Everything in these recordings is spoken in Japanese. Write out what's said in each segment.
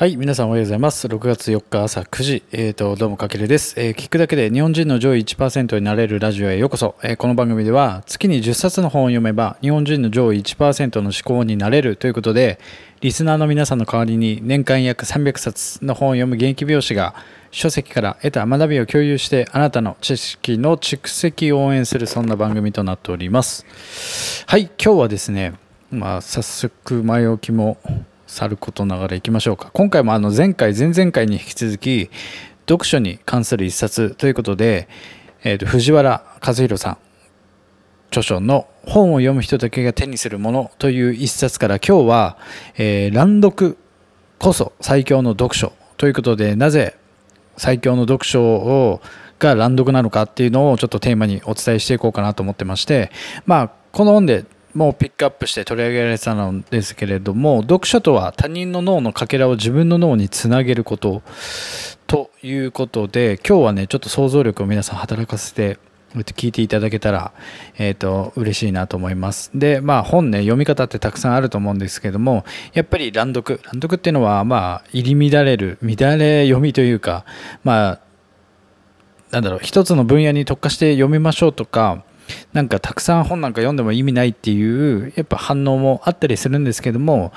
はい、皆さんおはようございます。6月4日朝9時、えーと、どうもかけるです、えー聞くだけで日本人の上位1%になれるラジオへようこそ。えーこの番組では月に10冊の本を読めば日本人の上位1%の思考になれるということで、リスナーの皆さんの代わりに年間約300冊の本を読む現役美容師が書籍から得た学びを共有してあなたの知識の蓄積を応援するそんな番組となっております。はい、今日はですね、まあ、早速前置きもさることながらいきましょうか。今回もあの前回前々回に引き続き読書に関する一冊ということで、えーと藤原和弘さん著書の「本を読む人だけが手にするもの」という一冊から今日は、えー乱読こそ最強の読書ということでなぜ最強の読書をが乱読なのかっていうのをちょっとテーマにお伝えしていこうかなと思ってましてまあこの本でもうピックアップして取り上げられたのですけれども読書とは他人の脳のかけらを自分の脳につなげることということで今日はねちょっと想像力を皆さん働かせて聞いていただけたら、えー、と嬉しいなと思います。でまあ本ね読み方ってたくさんあると思うんですけどもやっぱり乱読乱読っていうのはまあ入り乱れる乱れ読みというかまあなんだろう一つの分野に特化して読みましょうとかなんかたくさん本なんか読んでも意味ないっていうやっぱ反応もあったりするんですけども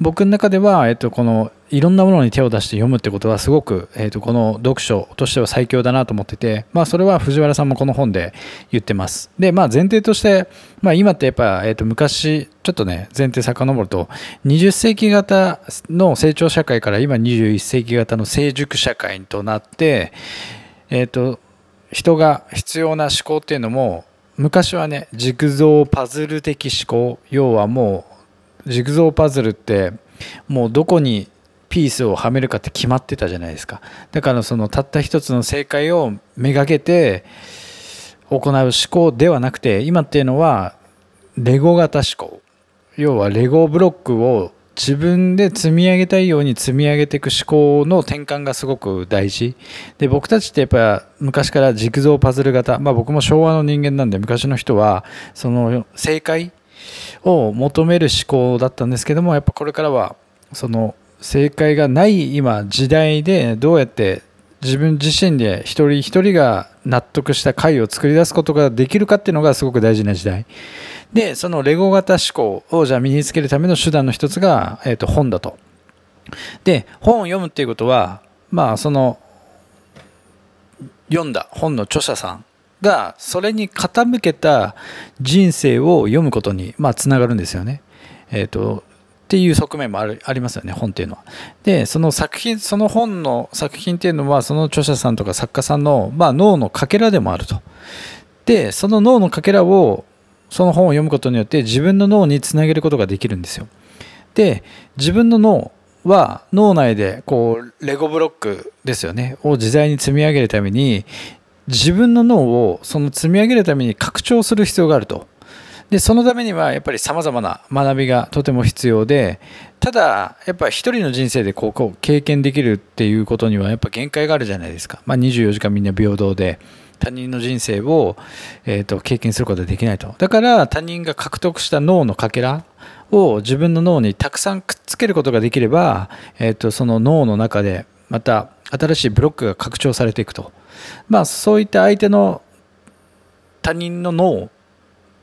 僕の中では、えっと、このいろんなものに手を出して読むってことはすごく、えっと、この読書としては最強だなと思ってて、まあ、それは藤原さんもこの本で言ってます。で、まあ、前提として、まあ、今ってやっぱ、えっと、昔ちょっとね前提遡ると20世紀型の成長社会から今21世紀型の成熟社会となってえっと人が必要な思考っていうのも昔はねジグゾーパズル的思考。要はもうジグゾーパズルってもうどこにピースをはめるかって決まってたじゃないですか。だからそのたった一つの正解をめがけて行う思考ではなくて今っていうのはレゴ型思考。要はレゴブロックを自分で積み上げたいように積み上げていく思考の転換がすごく大事。で僕たちってやっぱ昔からジグゾーパズル型。まあ僕も昭和の人間なんで昔の人はその正解を求める思考だったんですけどもやっぱこれからはその正解がない今時代でどうやって自分自身で一人一人が納得した回を作り出すことができるかっていうのがすごく大事な時代。でそのレゴ型思考をじゃあ身につけるための手段の一つが、えー、と本だとで本を読むっていうことはまあその読んだ本の著者さんがそれに傾けた人生を読むことにまあつながるんですよね。えー、とっていう側面もあるありますよね本っていうのは。でその作品その本の作品っていうのはその著者さんとか作家さんの、まあ、脳のかけらでもあると。でその脳のかけらをその本を読むことによって自分の脳につなげることができるんですよ。で自分の脳は脳内でこうレゴブロックですよねを自在に積み上げるために自分の脳をその積み上げるために拡張する必要があると。でそのためにはやっぱりさまざまな学びがとても必要でただやっぱり一人の人生でこうこう経験できるっていうことにはやっぱ限界があるじゃないですか、まあ、24時間みんな平等で他人の人生を、えー、と経験することはできないと。だから他人が獲得した脳のかけらを自分の脳にたくさんくっつけることができれば、えー、とその脳の中でまた新しいブロックが拡張されていくと、まあ、そういった相手の他人の脳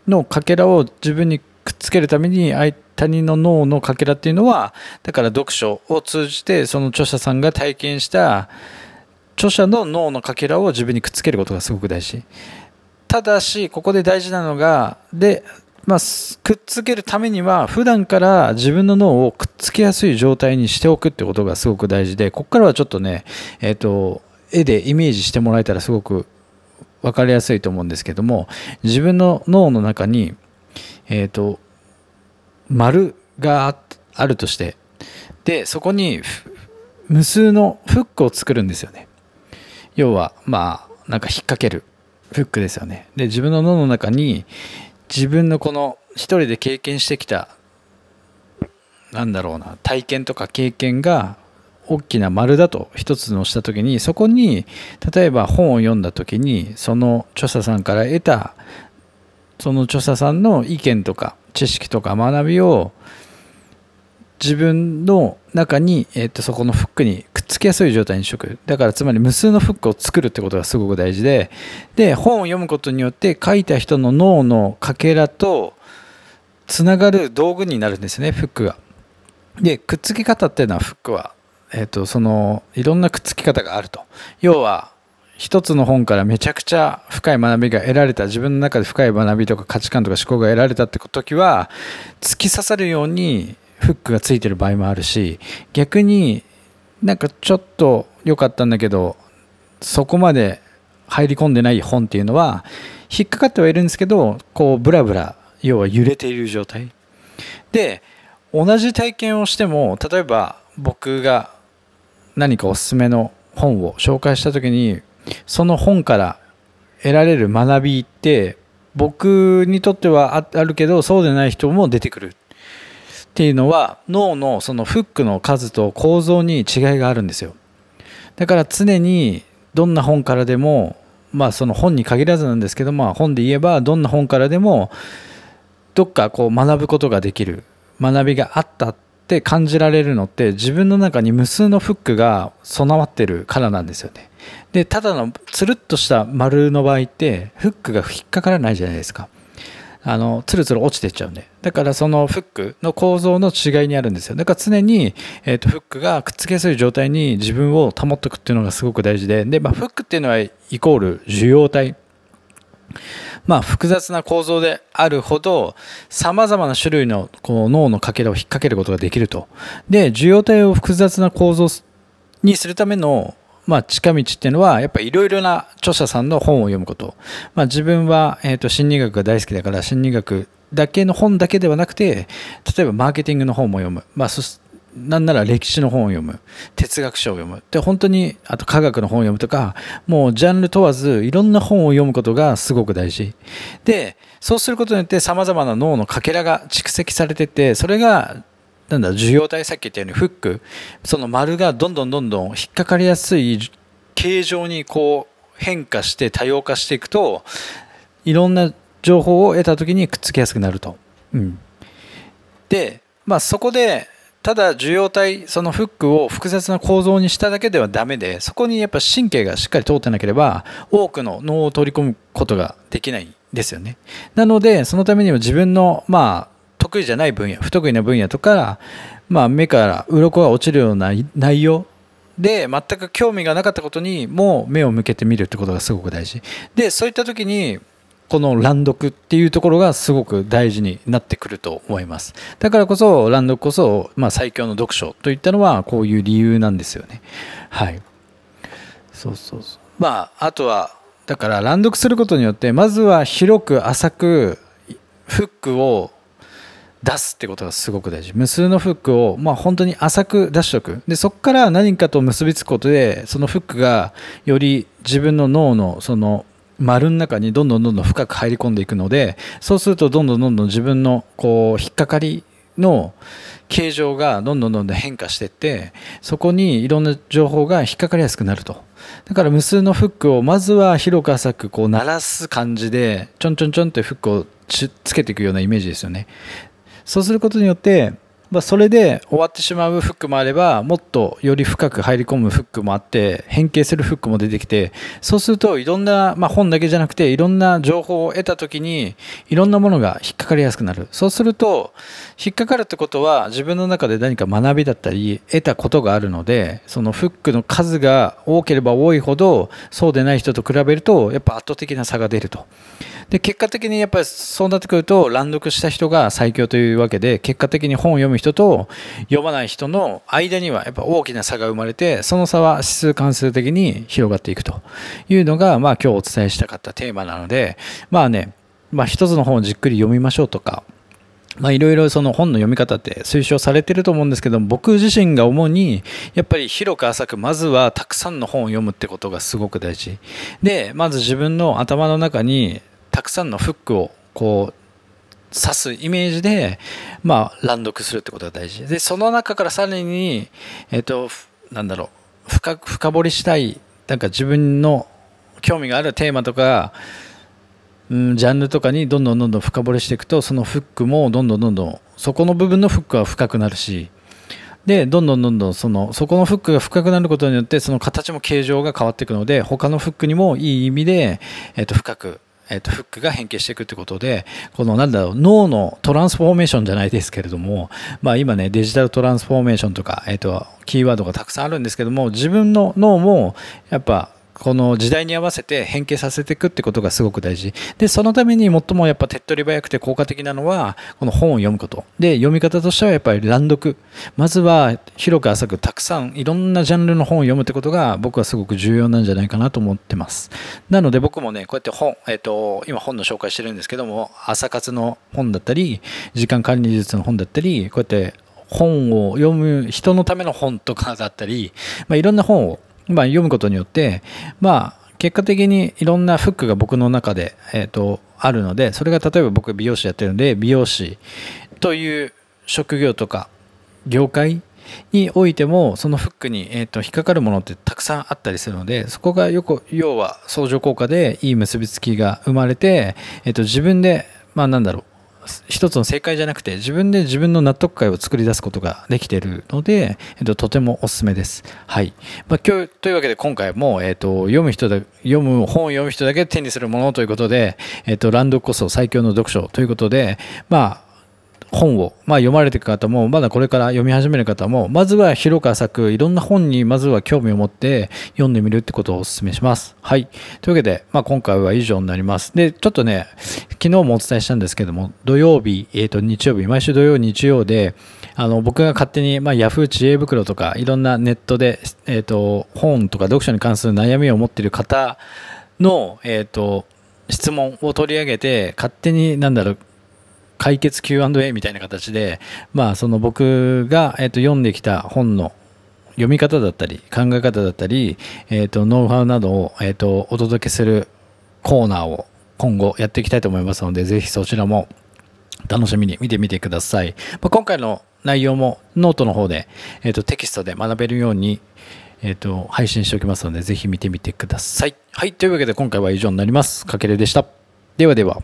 のかけらを自分にくっつけるために他人の脳のかけらっていうのはだから読書を通じてその著者さんが体験した著者の脳のかけらを自分にくっつけることがすごく大事。ただしここで大事なのがで、まあ、くっつけるためには普段から自分の脳をくっつけやすい状態にしておくってことがすごく大事でここからはちょっとねえ、ー、と絵でイメージしてもらえたらすごく分かりやすいと思うんですけども自分の脳の中に、えーと、丸があるとしてでそこに無数のフックを作るんですよね。要はまあなんか引っ掛けるフックですよね。で自分の脳の中に自分のこの一人で経験してきたなんだろうな体験とか経験が大きな丸だと一つのした時にそこに例えば本を読んだ時にその著者さんから得たその著者さんの意見とか知識とか学びを自分の中に、えー、とそこのフックにくっつきやすい状態にしとく。だからつまり無数のフックを作るってことがすごく大事で。で本を読むことによって書いた人の脳のかけらとつながる道具になるんですねフックが。でくっつき方っていうのはフックは、えー、とそのいろんなくっつき方があると。要は一つの本からめちゃくちゃ深い学びが得られた自分の中で深い学びとか価値観とか思考が得られたって時は突き刺さるようにフックがついてる場合もあるし逆になんかちょっと良かったんだけどそこまで入り込んでない本っていうのは引っかかってはいるんですけどこうブラブラ要は揺れている状態。で同じ体験をしても例えば僕が何かおすすめの本を紹介した時にその本から得られる学びって僕にとってはあるけどそうでない人も出てくる。っていうのは脳のそのフックの数と構造に違いがあるんですよ。だから常にどんな本からでもまあその本に限らずなんですけどまあ本で言えばどんな本からでもどっかこう学ぶことができる学びがあったって感じられるのって自分の中に無数のフックが備わってるからなんですよね。でただのつるっとした丸の場合ってフックが引っかからないじゃないですか。あのつるつる落ちていっちゃうんで。だからそのフックの構造の違いにあるんですよ。だから常に、えーと、フックがくっつけやすい状態に自分を保っておくっていうのがすごく大事で。で、まあ、フックっていうのはイコール受容体。まあ、複雑な構造であるほどさまざまな種類のこう脳のかけらを引っ掛けることができると。で受容体を複雑な構造にするためのまあ、近道っていうのはやっぱりいろいろな著者さんの本を読むこと、まあ、自分は、えー、と心理学が大好きだから心理学だけの本だけではなくて例えばマーケティングの本も読む、まあ、なんなら歴史の本を読む。哲学書を読む。で本当にあと科学の本を読むとかもうジャンル問わずいろんな本を読むことがすごく大事。でそうすることによってさまざまな脳のかけらが蓄積されててそれがなんだ受容体さっき言ったようにフックその丸がどんどんどんどん引っかかりやすい形状にこう変化して多様化していくといろんな情報を得た時にくっつきやすくなると。うん、で、まあ、そこでただ受容体そのフックを複雑な構造にしただけではダメでそこにやっぱ神経がしっかり通ってなければ多くの脳を取り込むことができないんですよね。なのでそのためには自分のまあ得意じゃない分野不得意な分野とか、まあ、目から鱗が落ちるような内容で全く興味がなかったことにも目を向けてみるってことがすごく大事。でそういった時にこの乱読っていうところがすごく大事になってくると思います。だからこそ乱読こそ、まあ、最強の読書といったのはこういう理由なんですよね。はい。そうそうそう。まああとはだから乱読することによってまずは広く浅くフックを出すってことがすごく大事。無数のフックを、まあ、本当に浅く出しておく。でそこから何かと結びつくことでそのフックがより自分の脳のその丸の中にどんどんどんどん深く入り込んでいくのでそうするとどんどんどんどん自分のこう引っかかりの形状がどんどんどんどん変化していってそこにいろんな情報が引っかかりやすくなると。だから無数のフックをまずは広く浅くこう鳴らす感じでちょんちょんちょんってフックをつけていくようなイメージですよね。そうすることによって、まあ、それで終わってしまうフックもあればもっとより深く入り込むフックもあって変形するフックも出てきてそうするといろんな、まあ、本だけじゃなくていろんな情報を得た時にいろんなものが引っかかりやすくなるそうすると引っかかるってことは自分の中で何か学びだったり得たことがあるのでそのフックの数が多ければ多いほどそうでない人と比べるとやっぱ圧倒的な差が出ると。で結果的にやっぱりそうなってくると乱読した人が最強というわけで結果的に本を読む人と読まない人の間にはやっぱ大きな差が生まれてその差は指数関数的に広がっていくと。いうのが、まあ、今日お伝えしたかったテーマなのでまあね、まあ、一つの本をじっくり読みましょうとかまあいろいろその本の読み方って推奨されてると思うんですけど僕自身が主にやっぱり広く浅くまずはたくさんの本を読むってことがすごく大事。でまず自分の頭の中にたくさんのフックをこう刺すイメージで、まあ、乱読するってことが大事。でその中からさらに、えっ、ー、となんだろう深深掘りしたいなんか自分の興味があるテーマとか、うん、ジャンルとかにどんどんどんどん深掘りしていくとそのフックもどんどんどんどんそこの部分のフックは深くなるしでどんどんどんどんそのそこのフックが深くなることによってその形も形状が変わっていくので他のフックにもいい意味で、えー、と深くえー、とフックが変形していくってことでこのなんだろう脳のトランスフォーメーションじゃないですけれども、まあ、今ねデジタルトランスフォーメーションとか、えー、とキーワードがたくさんあるんですけども自分の脳もやっぱこの時代に合わせて変形させていくってことがすごく大事。でそのために最もやっぱ手っ取り早くて効果的なのはこの本を読むこと。で読み方としてはやっぱり乱読。まずは広く浅くたくさんいろんなジャンルの本を読むってことが僕はすごく重要なんじゃないかなと思ってます。なので僕もねこうやって本、えっ、ー、と今本の紹介してるんですけども朝活の本だったり時間管理術の本だったりこうやって本を読む人のための本とかだったり、まあ、いろんな本をまあ、読むことによって、まあ、結果的にいろんなフックが僕の中で、えーと、あるのでそれが例えば僕美容師やってるので美容師という職業とか業界においてもそのフックに、えーと、引っかかるものってたくさんあったりするのでそこがよく要は相乗効果でいい結びつきが生まれて、えーと自分でまあなんだろう一つの正解じゃなくて自分で自分の納得感を作り出すことができているので、えっと、とてもおすすめです。はい。まあ、今日というわけで今回も、えっと、読む人だ、読む本を読む人だけ手にするものということで、えっと、ランドこそ最強の読書ということで、まあ、本を、まあ、読まれていく方もまだこれから読み始める方もまずは広く浅くいろんな本にまずは興味を持って読んでみるってことをお勧めします。はい。というわけで、まあ、今回は以上になります。で、ちょっとね、昨日もお伝えしたんですけども、土曜日、え、ー、と、日曜日、毎週土曜、日曜で、あの、僕が勝手に、まあ、ヤフー知恵袋とか、いろんなネットで、え、ー、と、本とか読書に関する悩みを持っている方の、え、ー、と、質問を取り上げて、勝手に、なんだろう、解決 Q&A みたいな形で、まあ、その僕が、えー、と読んできた本の読み方だったり考え方だったり、えー、とノウハウなどを、えー、とお届けするコーナーを今後やっていきたいと思いますのでぜひそちらも楽しみに見てみてください、まあ、今回の内容もノートの方で、えー、とテキストで学べるように、えー、と配信しておきますのでぜひ見てみてください。はいというわけで今回は以上になります。かけるでした。ではでは。